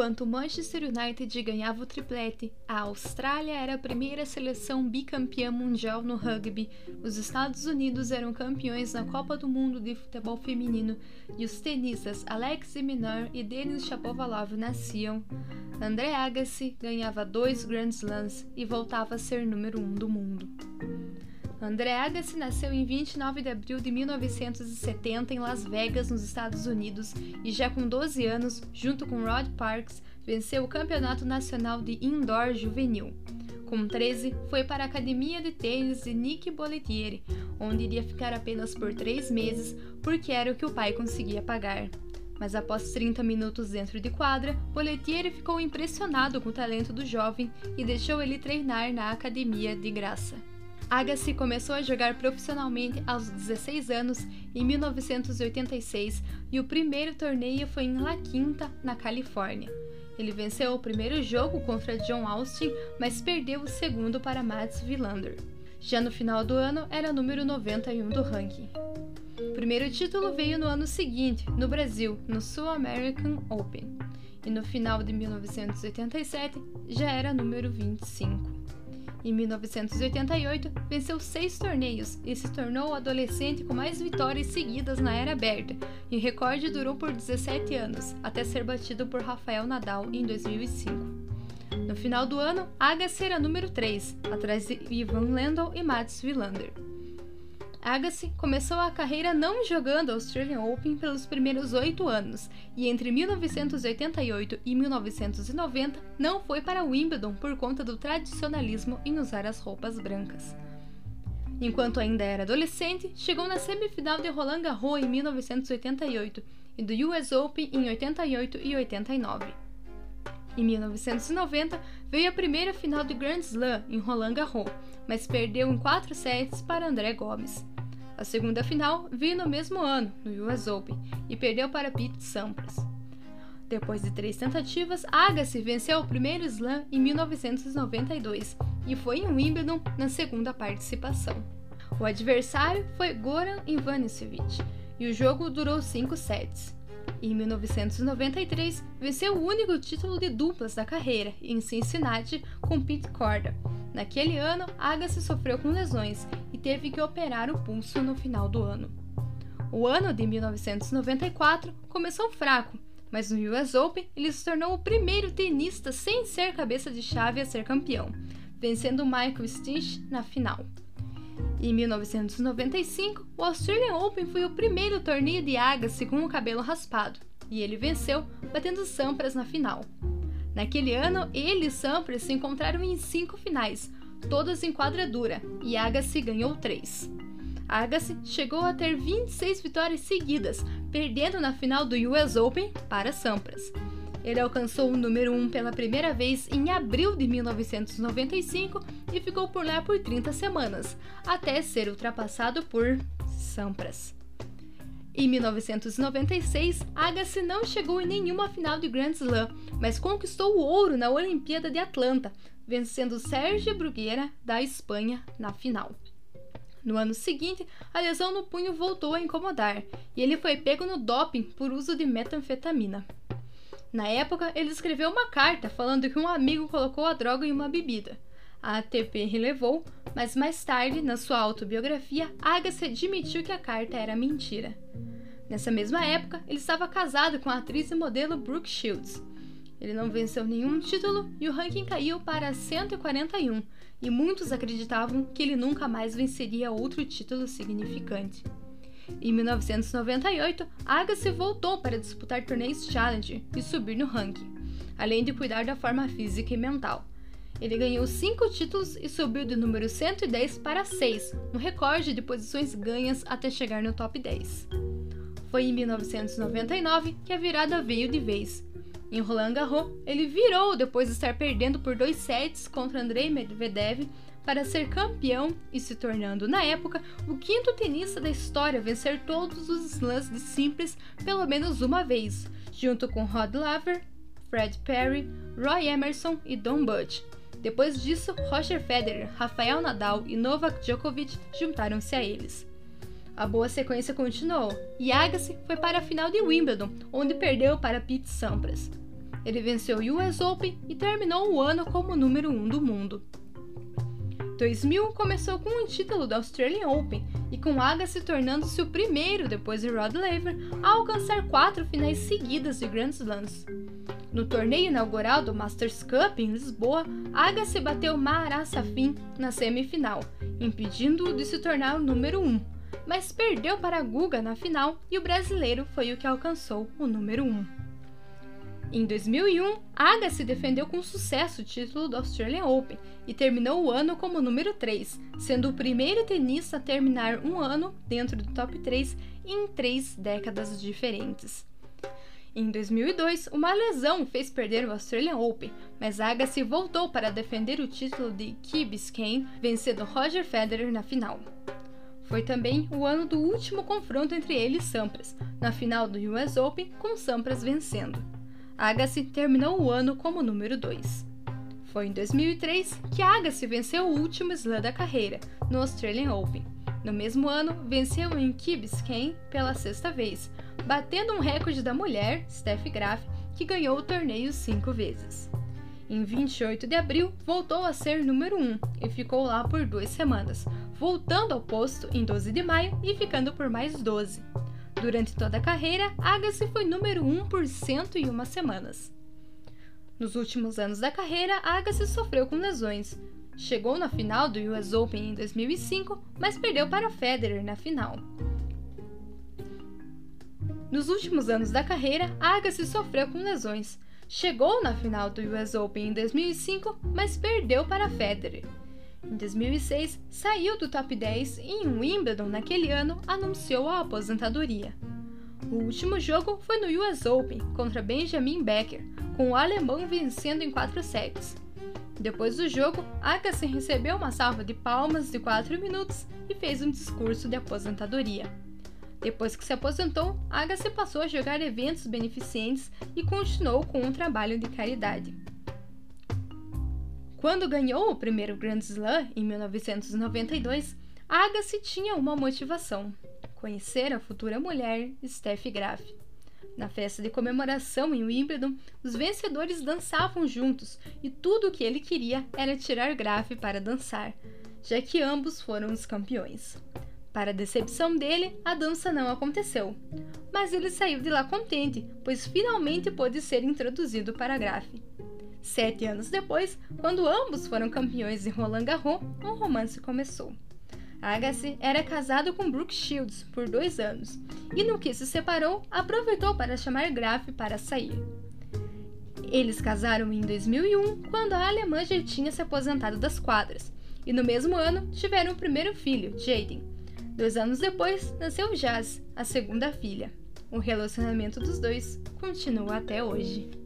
Enquanto o Manchester United ganhava o triplete, a Austrália era a primeira seleção bicampeã mundial no rugby, os Estados Unidos eram campeões na Copa do Mundo de futebol feminino e os tenistas Alex Minor e Denis Shapovalov nasciam, André Agassi ganhava dois Grand Slams e voltava a ser número um do mundo. André Agassi nasceu em 29 de abril de 1970 em Las Vegas, nos Estados Unidos, e já com 12 anos, junto com Rod Parks, venceu o Campeonato Nacional de Indoor Juvenil. Com 13, foi para a academia de tênis de Nick Bollettieri, onde iria ficar apenas por três meses, porque era o que o pai conseguia pagar. Mas após 30 minutos dentro de quadra, Bollettieri ficou impressionado com o talento do jovem e deixou ele treinar na academia de graça. Agassi começou a jogar profissionalmente aos 16 anos em 1986 e o primeiro torneio foi em La Quinta, na Califórnia. Ele venceu o primeiro jogo contra John Austin, mas perdeu o segundo para Mats Wilander. Já no final do ano, era número 91 do ranking. O primeiro título veio no ano seguinte, no Brasil, no Sul American Open. E no final de 1987 já era número 25. Em 1988, venceu seis torneios e se tornou o adolescente com mais vitórias seguidas na era aberta, e o recorde durou por 17 anos, até ser batido por Rafael Nadal em 2005. No final do ano, Agassi era número 3, atrás de Ivan Lendl e Mats Wilander. Agassi começou a carreira não jogando Australian Open pelos primeiros oito anos e entre 1988 e 1990 não foi para Wimbledon por conta do tradicionalismo em usar as roupas brancas. Enquanto ainda era adolescente, chegou na semifinal de Roland Garros em 1988 e do US Open em 88 e 89. Em 1990, veio a primeira final do Grand Slam em Roland Garros, mas perdeu em quatro sets para André Gomes. A segunda final veio no mesmo ano, no US Open, e perdeu para Pete Sampras. Depois de três tentativas, Agassi venceu o primeiro slam em 1992 e foi em Wimbledon na segunda participação. O adversário foi Goran Ivanisevic e o jogo durou cinco sets. Em 1993, venceu o único título de duplas da carreira em Cincinnati com Pete Corda. Naquele ano, Agassi sofreu com lesões teve que operar o pulso no final do ano. O ano de 1994 começou fraco, mas no US Open ele se tornou o primeiro tenista sem ser cabeça de chave a ser campeão, vencendo Michael Stich na final. Em 1995, o Australian Open foi o primeiro torneio de Agassi com o cabelo raspado, e ele venceu, batendo Sampras na final. Naquele ano, ele e Sampras se encontraram em cinco finais, todas em quadradura, e Agassi ganhou 3. Agassi chegou a ter 26 vitórias seguidas, perdendo na final do US Open para Sampras. Ele alcançou o número 1 pela primeira vez em abril de 1995 e ficou por lá por 30 semanas, até ser ultrapassado por Sampras. Em 1996, Agassi não chegou em nenhuma final de Grand Slam, mas conquistou o ouro na Olimpíada de Atlanta, vencendo Sérgio Bruguera da Espanha na final. No ano seguinte, a lesão no punho voltou a incomodar e ele foi pego no doping por uso de metanfetamina. Na época, ele escreveu uma carta falando que um amigo colocou a droga em uma bebida. A ATP relevou, mas mais tarde, na sua autobiografia, Agassi admitiu que a carta era mentira. Nessa mesma época, ele estava casado com a atriz e modelo Brooke Shields. Ele não venceu nenhum título e o ranking caiu para 141, e muitos acreditavam que ele nunca mais venceria outro título significante. Em 1998, Agassi voltou para disputar torneios Challenger e subir no ranking, além de cuidar da forma física e mental. Ele ganhou cinco títulos e subiu do número 110 para 6, no recorde de posições ganhas até chegar no top 10. Foi em 1999 que a virada veio de vez, em Roland Garros, ele virou depois de estar perdendo por dois sets contra Andrei Medvedev para ser campeão e se tornando, na época, o quinto tenista da história a vencer todos os slams de simples pelo menos uma vez, junto com Rod Laver, Fred Perry, Roy Emerson e Don Butch. Depois disso, Roger Federer, Rafael Nadal e Novak Djokovic juntaram-se a eles. A boa sequência continuou e Agassi foi para a final de Wimbledon, onde perdeu para Pete Sampras. Ele venceu o US Open e terminou o ano como número 1 um do mundo. 2000 começou com o título da Australian Open e com Agassi tornando-se o primeiro, depois de Rod Laver, a alcançar quatro finais seguidas de Grand Slams. No torneio inaugural do Masters Cup em Lisboa, Agassi bateu Marat Safin na semifinal, impedindo-o de se tornar o número 1, um, mas perdeu para Guga na final e o brasileiro foi o que alcançou o número 1. Um. Em 2001, Agassi defendeu com sucesso o título do Australian Open e terminou o ano como número 3, sendo o primeiro tenista a terminar um ano dentro do top 3 em três décadas diferentes. Em 2002, uma lesão fez perder o Australian Open, mas Agassi voltou para defender o título de Key Biscayne, vencendo Roger Federer na final. Foi também o ano do último confronto entre ele e Sampras, na final do US Open, com Sampras vencendo. Agassi terminou o ano como número 2. Foi em 2003 que Agassi venceu o último slam da carreira, no Australian Open. No mesmo ano, venceu em Key Biscayne pela sexta vez, batendo um recorde da mulher, Steffi Graf, que ganhou o torneio cinco vezes. Em 28 de abril, voltou a ser número 1 e ficou lá por duas semanas, voltando ao posto em 12 de maio e ficando por mais 12. Durante toda a carreira, Agassi foi número 1 por 101 semanas. Nos últimos anos da carreira, Agassi sofreu com lesões. Chegou na final do US Open em 2005, mas perdeu para Federer na final. Nos últimos anos da carreira, Agassi sofreu com lesões. Chegou na final do US Open em 2005, mas perdeu para Federer. Em 2006, saiu do top 10 e em Wimbledon naquele ano anunciou a aposentadoria. O último jogo foi no US Open contra Benjamin Becker, com o alemão vencendo em 4 sets. Depois do jogo, Agassi recebeu uma salva de palmas de 4 minutos e fez um discurso de aposentadoria. Depois que se aposentou, Agassi passou a jogar eventos beneficentes e continuou com um trabalho de caridade. Quando ganhou o primeiro Grand Slam, em 1992, Agassi tinha uma motivação: conhecer a futura mulher, Steffi Graf. Na festa de comemoração em Wimbledon, os vencedores dançavam juntos e tudo o que ele queria era tirar Graf para dançar, já que ambos foram os campeões. Para a decepção dele, a dança não aconteceu, mas ele saiu de lá contente, pois finalmente pôde ser introduzido para Graf. Sete anos depois, quando ambos foram campeões em Roland Garros, um romance começou. Agassi era casado com Brooke Shields por dois anos e, no que se separou, aproveitou para chamar Graf para sair. Eles casaram em 2001, quando a alemã já tinha se aposentado das quadras, e no mesmo ano tiveram o primeiro filho, Jaden. Dois anos depois, nasceu Jazz, a segunda filha. O relacionamento dos dois continua até hoje.